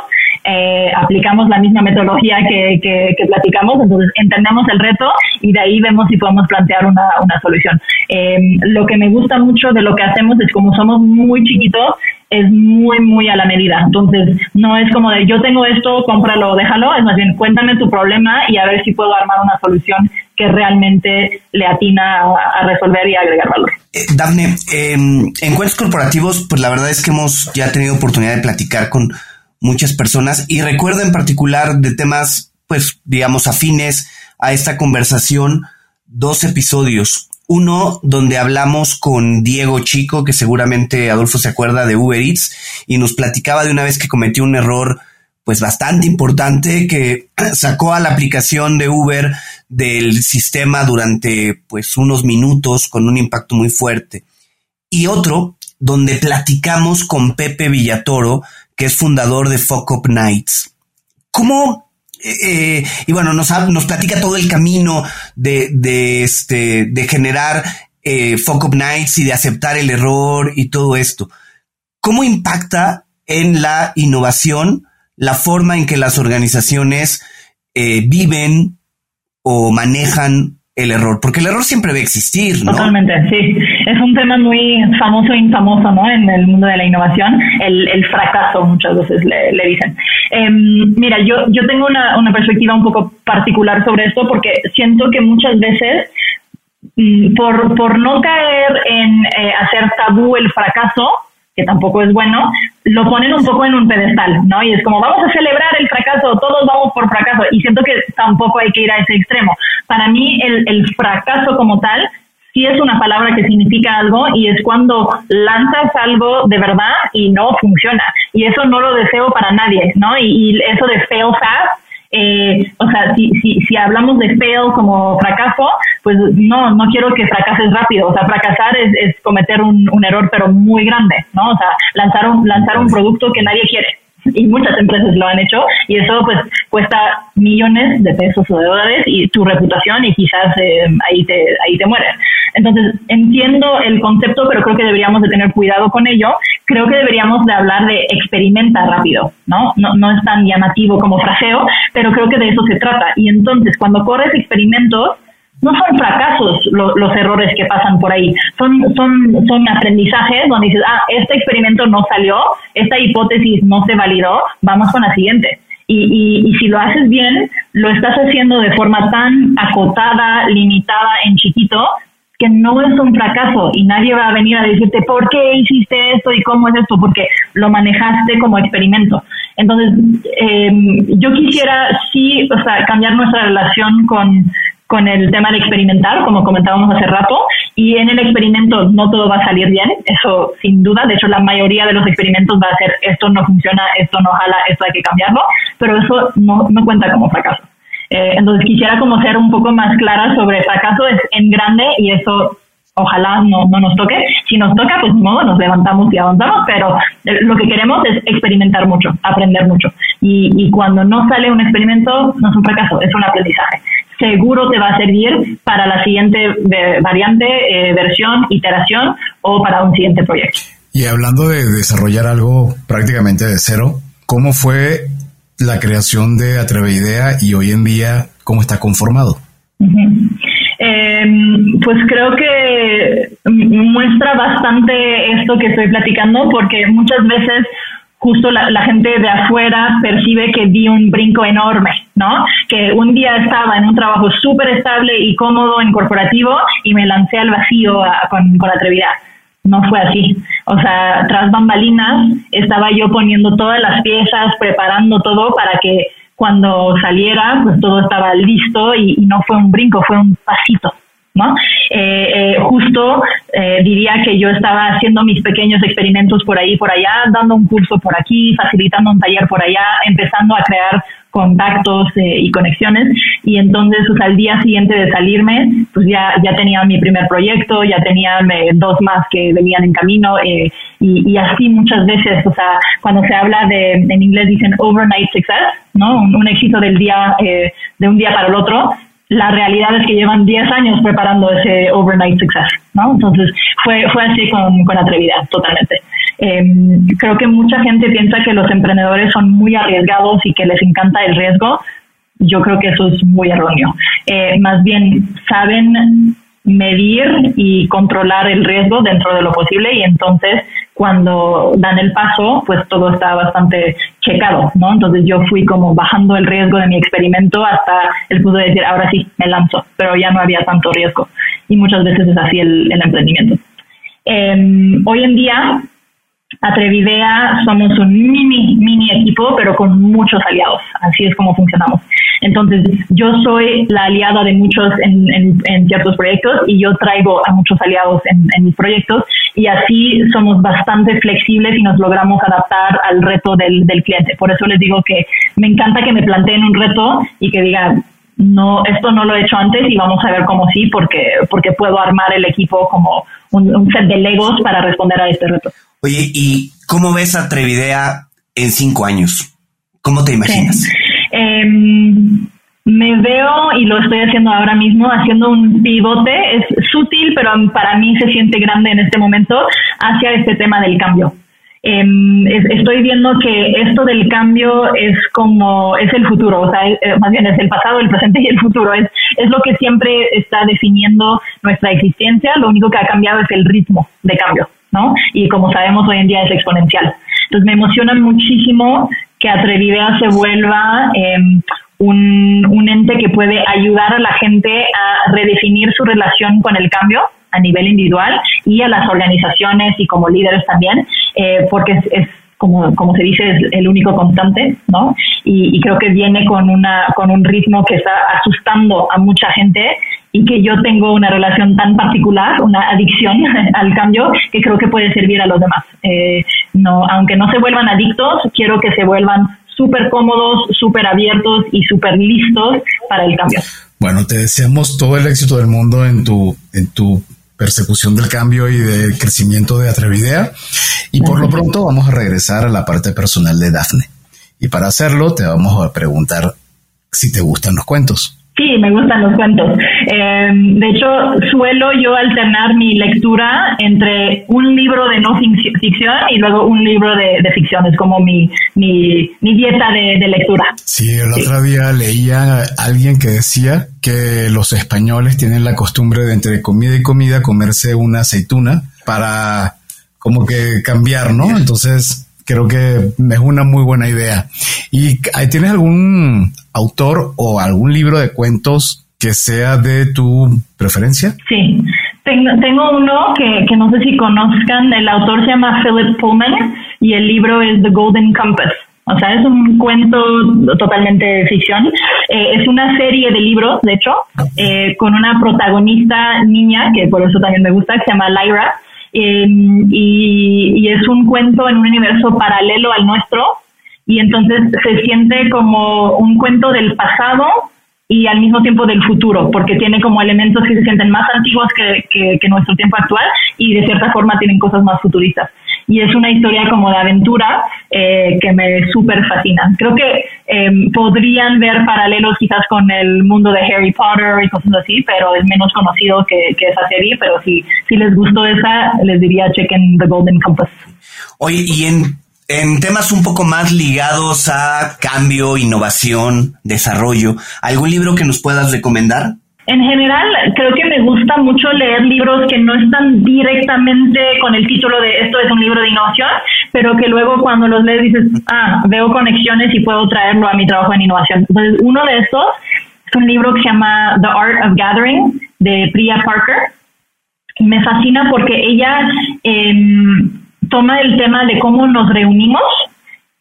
Eh, aplicamos la misma metodología que, que, platicamos, entonces entendemos el reto y de ahí vemos si podemos plantear una, una solución. Eh, lo que me gusta mucho de lo que hacemos es como somos muy chiquitos, es muy, muy a la medida. Entonces, no es como de yo tengo esto, cómpralo, déjalo, es más bien cuéntame tu problema y a ver si puedo armar una solución que realmente le atina a, resolver y agregar valor. Eh, Dafne, en cuentos corporativos, pues la verdad es que hemos ya tenido oportunidad de platicar con muchas personas y recuerdo en particular de temas, pues digamos, afines a esta conversación, dos episodios. Uno donde hablamos con Diego Chico, que seguramente Adolfo se acuerda de Uber Eats, y nos platicaba de una vez que cometió un error pues bastante importante que sacó a la aplicación de Uber del sistema durante pues unos minutos con un impacto muy fuerte. Y otro donde platicamos con Pepe Villatoro, que es fundador de Fuck Up Nights. ¿Cómo eh, y bueno, nos, platica todo el camino de, este, generar eh, Fuck Up Nights y de aceptar el error y todo esto. ¿Cómo impacta en la innovación la forma en que las organizaciones eh, viven o manejan el error? Porque el error siempre va a existir, ¿no? Totalmente, sí. Es un tema muy famoso e infamoso, ¿no? En el mundo de la innovación, el, fracaso muchas veces le, dicen. Em, mira, yo, yo tengo una, una perspectiva un poco particular sobre esto porque siento que muchas veces mm, por, por no caer en eh, hacer tabú el fracaso, que tampoco es bueno, lo ponen un poco en un pedestal, ¿no? Y es como, vamos a celebrar el fracaso, todos vamos por fracaso. Y siento que tampoco hay que ir a ese extremo. Para mí, el, fracaso como tal sí es una palabra que significa algo y es cuando lanzas algo de verdad y no funciona. Y eso no lo deseo para nadie, ¿no? Y eso de fail fast eh, o sea, si, si, si hablamos de fail como fracaso, pues no, no quiero que fracases rápido. O sea, fracasar es, es cometer un, un, error, pero muy grande, ¿no? O sea, lanzar un, lanzar un producto que nadie quiere. Y muchas empresas lo han hecho y eso pues cuesta millones de pesos o de dólares y tu reputación y quizás eh, ahí te ahí te mueres. Entonces, entiendo el concepto, pero creo que deberíamos de tener cuidado con ello. Creo que deberíamos de hablar de experimenta rápido, ¿no? No, no es tan llamativo como fraseo, pero creo que de eso se trata. Y entonces, cuando corres experimentos, no son fracasos los errores que pasan por ahí, son, son, son aprendizajes donde dices, ah, este experimento no salió, esta hipótesis no se validó, vamos con la siguiente. Y, y, si lo haces bien, lo estás haciendo de forma tan acotada, limitada, en chiquito, que no es un fracaso y nadie va a venir a decirte por qué hiciste esto y cómo es esto, porque lo manejaste como experimento. Entonces, eh, yo quisiera sí, o sea, cambiar nuestra relación con, con el tema de experimentar, como comentábamos hace rato, y en el experimento no todo va a salir bien, eso sin duda, de hecho la mayoría de los experimentos va a ser esto no funciona, esto no jala, esto hay que cambiarlo, pero eso no, no cuenta como fracaso. Eh, entonces quisiera como ser un poco más clara sobre fracaso es en grande y eso ojalá no, no nos toque. Si nos toca, pues modo, nos levantamos y avanzamos, pero eh, lo que queremos es experimentar mucho, aprender mucho. Y, y cuando no sale un experimento, no es un fracaso, es un aprendizaje seguro te va a servir para la siguiente variante, eh, versión, iteración o para un siguiente proyecto. Y hablando de desarrollar algo prácticamente de cero, ¿cómo fue la creación de Idea y hoy en día cómo está conformado? Em, pues creo que muestra bastante esto que estoy platicando porque muchas veces justo la, gente de afuera percibe que di un brinco enorme, ¿no? Que un día estaba en un trabajo súper estable y cómodo en corporativo y me lancé al vacío con, con atrevidad. No fue así. O sea, tras bambalinas estaba yo poniendo todas las piezas, preparando todo para que cuando saliera, pues todo estaba listo y no fue un brinco, fue un pasito. ¿no? Eh, eh, justo eh, diría que yo estaba haciendo mis pequeños experimentos por ahí, por allá, dando un curso por aquí, facilitando un taller por allá, empezando a crear contactos y conexiones y entonces pues, al día siguiente de salirme pues ya ya tenía mi primer proyecto ya tenía dos más que venían en camino y, y, así muchas veces o sea cuando se habla de en inglés dicen overnight success no un, un éxito del día de un día para el otro la realidad es que llevan 10 años preparando ese overnight success, ¿no? Entonces fue, fue así con, con atrevidad, totalmente. Em, creo que mucha gente piensa que los emprendedores son muy arriesgados y que les encanta el riesgo. Yo creo que eso es muy erróneo. Eh, más bien saben medir y controlar el riesgo dentro de lo posible y entonces cuando dan el paso, pues todo está bastante checado, ¿no? Entonces yo fui como bajando el riesgo de mi experimento hasta el punto de decir, ahora sí, me lanzo, pero ya no había tanto riesgo. Y muchas veces es así el, emprendimiento. Em, hoy en día, Atrevidea somos un mini, mini equipo, pero con muchos aliados. Así es como funcionamos. Entonces, yo soy la aliada de muchos en, ciertos proyectos y yo traigo a muchos aliados en, mis proyectos y así somos bastante flexibles y nos logramos adaptar al reto del, cliente. Por eso les digo que me encanta que me planteen un reto y que digan, no, esto no lo he hecho antes y vamos a ver cómo sí, porque, porque puedo armar el equipo como un, set de legos para responder a este reto. Oye, ¿y cómo ves a Trevidea en cinco años? ¿Cómo te imaginas? Em, me veo, y lo estoy haciendo ahora mismo, haciendo un pivote, es sutil, pero para mí se siente grande en este momento, hacia este tema del cambio. Em, estoy viendo que esto del cambio es como, es el futuro, o sea, más bien es el pasado, el presente y el futuro, es, es lo que siempre está definiendo nuestra existencia, lo único que ha cambiado es el ritmo de cambio, ¿no? Y como sabemos hoy en día es exponencial. Entonces me emociona muchísimo que Atrevidea se vuelva em, un, un ente que puede ayudar a la gente a redefinir su relación con el cambio a nivel individual y a las organizaciones y como líderes también, eh, porque es, como, como se dice, es el único constante, ¿no? Y, y, creo que viene con, una, con un ritmo que está asustando a mucha gente y que yo tengo una relación tan particular, una adicción al cambio, que creo que puede servir a los demás. Eh, no, aunque no se vuelvan adictos, quiero que se vuelvan súper cómodos, súper abiertos y súper listos para el cambio. Bueno, te deseamos todo el éxito del mundo en tu, en tu persecución del cambio y del crecimiento de Atrevidea. Y por lo pronto vamos a regresar a la parte personal de Dafne. Y para hacerlo te vamos a preguntar si te gustan los cuentos. Sí, me gustan los cuentos. Em, de hecho, suelo yo alternar mi lectura entre un libro de no ficción y luego un libro de, ficción. Es como mi, mi, dieta de, lectura. Sí, el otro día leía a alguien que decía que los españoles tienen la costumbre de entre comida y comida comerse una aceituna para como que cambiar, ¿no? Entonces, creo que es una muy buena idea. ¿Y tienes algún autor o algún libro de cuentos que sea de tu preferencia? Sí, tengo, uno que, no sé si conozcan, el autor se llama Philip Pullman y el libro es The Golden Compass. O sea, es un cuento totalmente ficción. Eh, es una serie de libros, de hecho, eh, con una protagonista niña, que por eso también me gusta, que se llama Lyra Em, y, es un cuento en un universo paralelo al nuestro y entonces se siente como un cuento del pasado y al mismo tiempo del futuro, porque tiene como elementos que se sienten más antiguos que, nuestro tiempo actual y de cierta forma tienen cosas más futuristas y es una historia como de aventura eh, que me súper fascina. Creo que em, podrían ver paralelos quizás con el mundo de Harry Potter y cosas así, pero es menos conocido que, esa serie, pero si, si les gustó esa, les diría chequen The Golden Compass. Oye, y en en temas un poco más ligados a cambio, innovación, desarrollo, ¿algún libro que nos puedas recomendar? En general, creo que me gusta mucho leer libros que no están directamente con el título de esto es un libro de innovación, pero que luego cuando los lees dices, ah, veo conexiones y puedo traerlo a mi trabajo en innovación. Entonces, uno de estos es un libro que se llama The Art of Gathering de Priya Parker. Me fascina porque ella em, toma el tema de cómo nos reunimos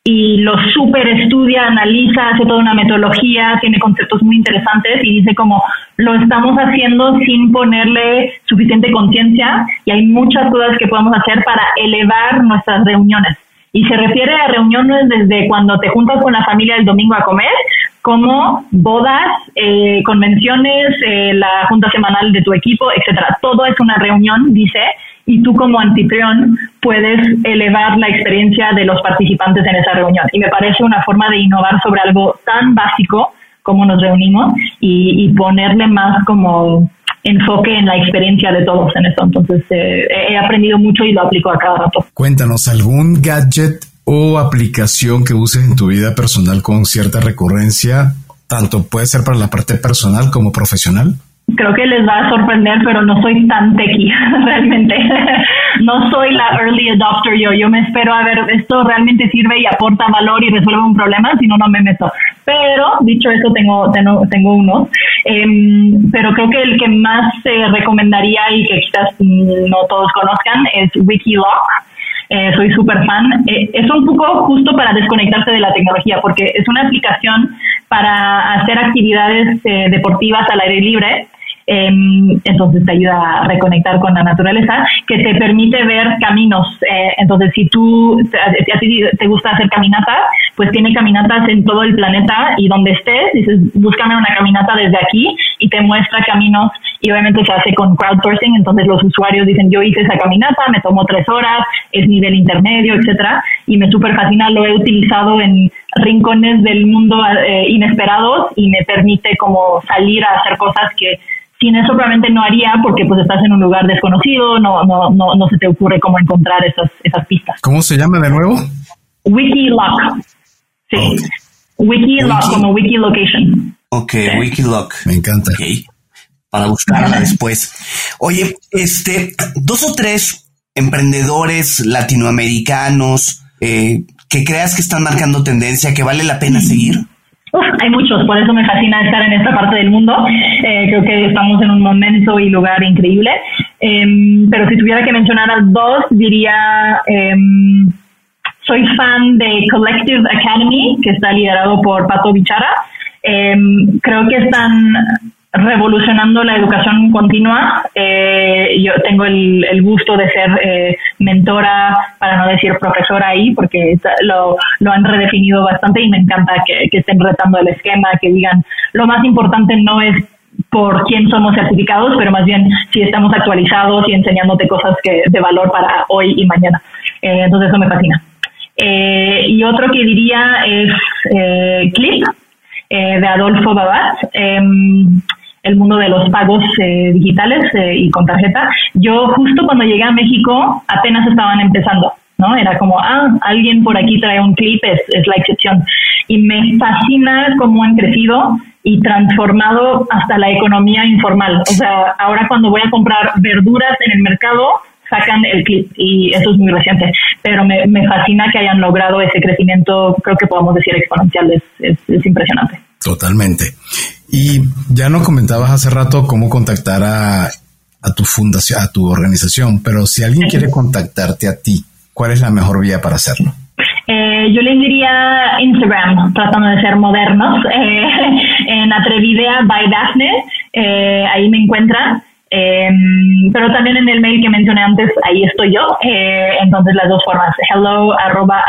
y lo super estudia, analiza, hace toda una metodología, tiene conceptos muy interesantes y dice como lo estamos haciendo sin ponerle suficiente conciencia y hay muchas cosas que podemos hacer para elevar nuestras reuniones. Y se refiere a reuniones desde cuando te juntas con la familia el domingo a comer, como bodas, eh, convenciones, eh, la junta semanal de tu equipo, etcétera. Todo es una reunión, dice, y tú como anfitrión puedes elevar la experiencia de los participantes en esa reunión. Y me parece una forma de innovar sobre algo tan básico como nos reunimos y, ponerle más como enfoque en la experiencia de todos en eso. Entonces eh, he aprendido mucho y lo aplico a cada rato. Cuéntanos, ¿algún gadget o aplicación que uses en tu vida personal con cierta recurrencia? Tanto puede ser para la parte personal como profesional creo que les va a sorprender, pero no soy tan techie realmente. no soy la early adopter yo. Yo me espero a ver, esto realmente sirve y aporta valor y resuelve un problema, si no, no me meto. Pero, dicho eso, tengo, tengo, tengo uno. Em, pero creo que el que más se recomendaría y que quizás no todos conozcan es Wikiloc. Eh, soy súper fan. Eh, es un poco justo para desconectarse de la tecnología, porque es una aplicación para hacer actividades eh, deportivas al aire libre Em, entonces te ayuda a reconectar con la naturaleza, que te permite ver caminos. Eh, entonces, si tú, a, ti te gusta hacer caminatas, pues tiene caminatas en todo el planeta y donde estés, dices, búscame una caminata desde aquí y te muestra caminos y obviamente se hace con crowdsourcing, entonces los usuarios dicen, yo hice esa caminata, me tomó tres horas, es nivel intermedio, etcétera, y me súper fascina, lo he utilizado en rincones del mundo eh, inesperados y me permite como salir a hacer cosas que sin eso probablemente no haría porque pues estás en un lugar desconocido, no, no, no, no se te ocurre cómo encontrar esas, esas pistas. ¿Cómo se llama de nuevo? Wikiloc. Sí. Wikiloc Wiki. como Wikilocation. Ok, Wikiloc. Me encanta. Para buscarla después. Oye, este, dos o tres emprendedores latinoamericanos eh, que creas que están marcando tendencia, que vale la pena seguir hay muchos, por eso me fascina estar en esta parte del mundo. Eh, creo que estamos en un momento y lugar increíble. Em, pero si tuviera que mencionar a dos, diría, em, soy fan de Collective Academy, que está liderado por Pato Bichara. Em, creo que están revolucionando la educación continua. Eh, yo tengo el, gusto de ser eh, mentora, para no decir profesora ahí, porque lo, lo han redefinido bastante y me encanta que, que estén retando el esquema, que digan, lo más importante no es por quién somos certificados, pero más bien si estamos actualizados y enseñándote cosas que de valor para hoy y mañana. Eh, entonces eso me fascina. y otro que diría es Clip, de Adolfo Babat. El mundo de los pagos digitales y con tarjeta. Yo justo cuando llegué a México apenas estaban empezando. ¿no? Era como, ah, alguien por aquí trae un clip, es, es la excepción. Y me fascina cómo han crecido y transformado hasta la economía informal. O sea, ahora cuando voy a comprar verduras en el mercado, sacan el clip y eso es muy reciente. Pero me, me fascina que hayan logrado ese crecimiento, creo que podemos decir exponencial, es, es, impresionante. Totalmente. Y ya nos comentabas hace rato cómo contactar a, a tu fundación, a tu organización, pero si alguien quiere contactarte a ti, ¿cuál es la mejor vía para hacerlo? Eh, yo les diría Instagram, tratando de ser modernos, eh, en Atrevidea by Daphne, eh, ahí me encuentran. pero también en el mail que mencioné antes, ahí estoy yo. entonces las dos formas, hello arroba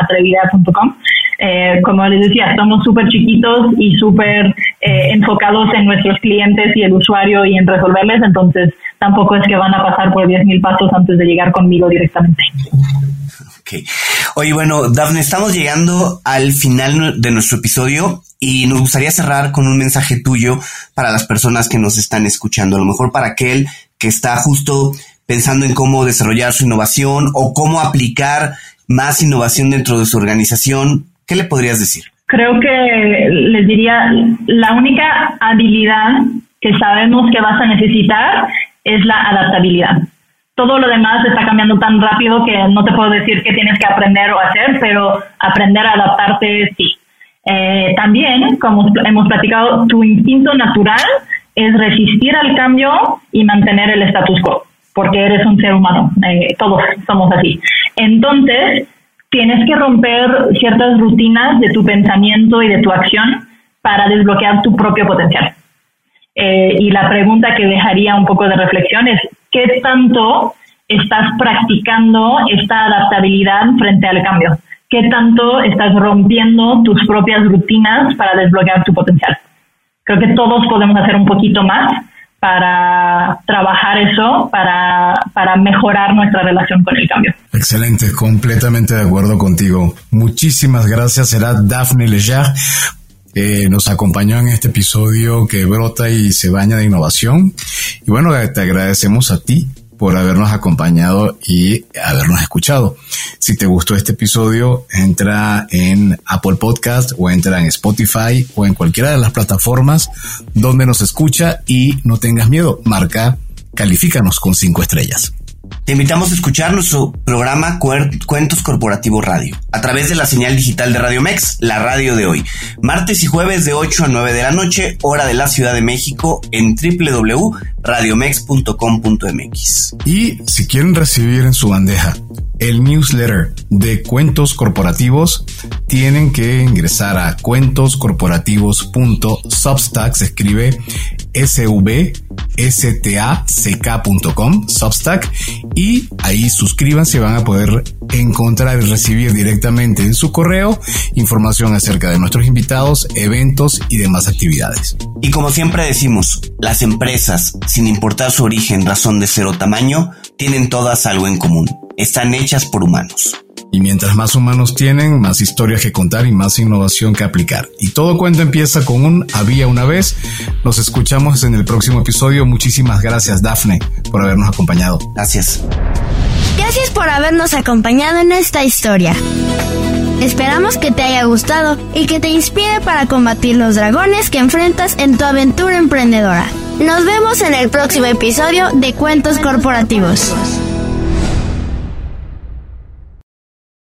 atrevidea.com. como les decía, estamos súper chiquitos y súper enfocados en nuestros clientes y el usuario y en resolverles, entonces tampoco es que van a pasar por 10.000 pasos antes de llegar conmigo directamente. Oye, bueno, Dafne, estamos llegando al final de nuestro episodio y nos gustaría cerrar con un mensaje tuyo para las personas que nos están escuchando. A lo mejor para aquel que está justo pensando en cómo desarrollar su innovación o cómo aplicar más innovación dentro de su organización. ¿Qué le podrías decir? Creo que les diría, la única habilidad que sabemos que vas a necesitar es la adaptabilidad todo lo demás está cambiando tan rápido que no te puedo decir qué tienes que aprender o hacer, pero aprender a adaptarte sí. Eh, también, como hemos platicado, tu instinto natural es resistir al cambio y mantener el status quo, porque eres un ser humano, eh, todos somos así. Entonces, tienes que romper ciertas rutinas de tu pensamiento y de tu acción para desbloquear tu propio potencial. Eh, y la pregunta que dejaría un poco de reflexión es, ¿qué tanto estás practicando esta adaptabilidad frente al cambio? ¿Qué tanto estás rompiendo tus propias rutinas para desbloquear tu potencial? Creo que todos podemos hacer un poquito más para trabajar eso, para, para mejorar nuestra relación con el cambio. Excelente, completamente de acuerdo contigo. Muchísimas gracias, será Daphne Lejar. Eh, nos acompañó en este episodio que brota y se baña de innovación. Y bueno, te agradecemos a ti por habernos acompañado y habernos escuchado. Si te gustó este episodio, entra en Apple Podcast o entra en Spotify o en cualquiera de las plataformas donde nos escucha y no tengas miedo, marca, califícanos con cinco estrellas. Te invitamos a escuchar nuestro programa Cuentos Corporativos Radio a través de la señal digital de Radio Mex, la radio de hoy. Martes y jueves de 8 a 9 de la noche, hora de la Ciudad de México en www.radiomex.com.mx. Y si quieren recibir en su bandeja el newsletter de Cuentos Corporativos, tienen que ingresar a cuentoscorporativos.substack, se escribe svstack.com, Substack, y ahí suscríbanse van a poder encontrar y recibir directamente en su correo información acerca de nuestros invitados, eventos y demás actividades. Y como siempre decimos, las empresas, sin importar su origen, razón de ser o tamaño, tienen todas algo en común. Están hechas por humanos. Y mientras más humanos tienen, más historias que contar y más innovación que aplicar. Y todo cuento empieza con un había una vez. Nos escuchamos en el próximo episodio. Muchísimas gracias, Dafne, por habernos acompañado. Gracias. Gracias por habernos acompañado en esta historia. Esperamos que te haya gustado y que te inspire para combatir los dragones que enfrentas en tu aventura emprendedora. Nos vemos en el próximo episodio de Cuentos Corporativos.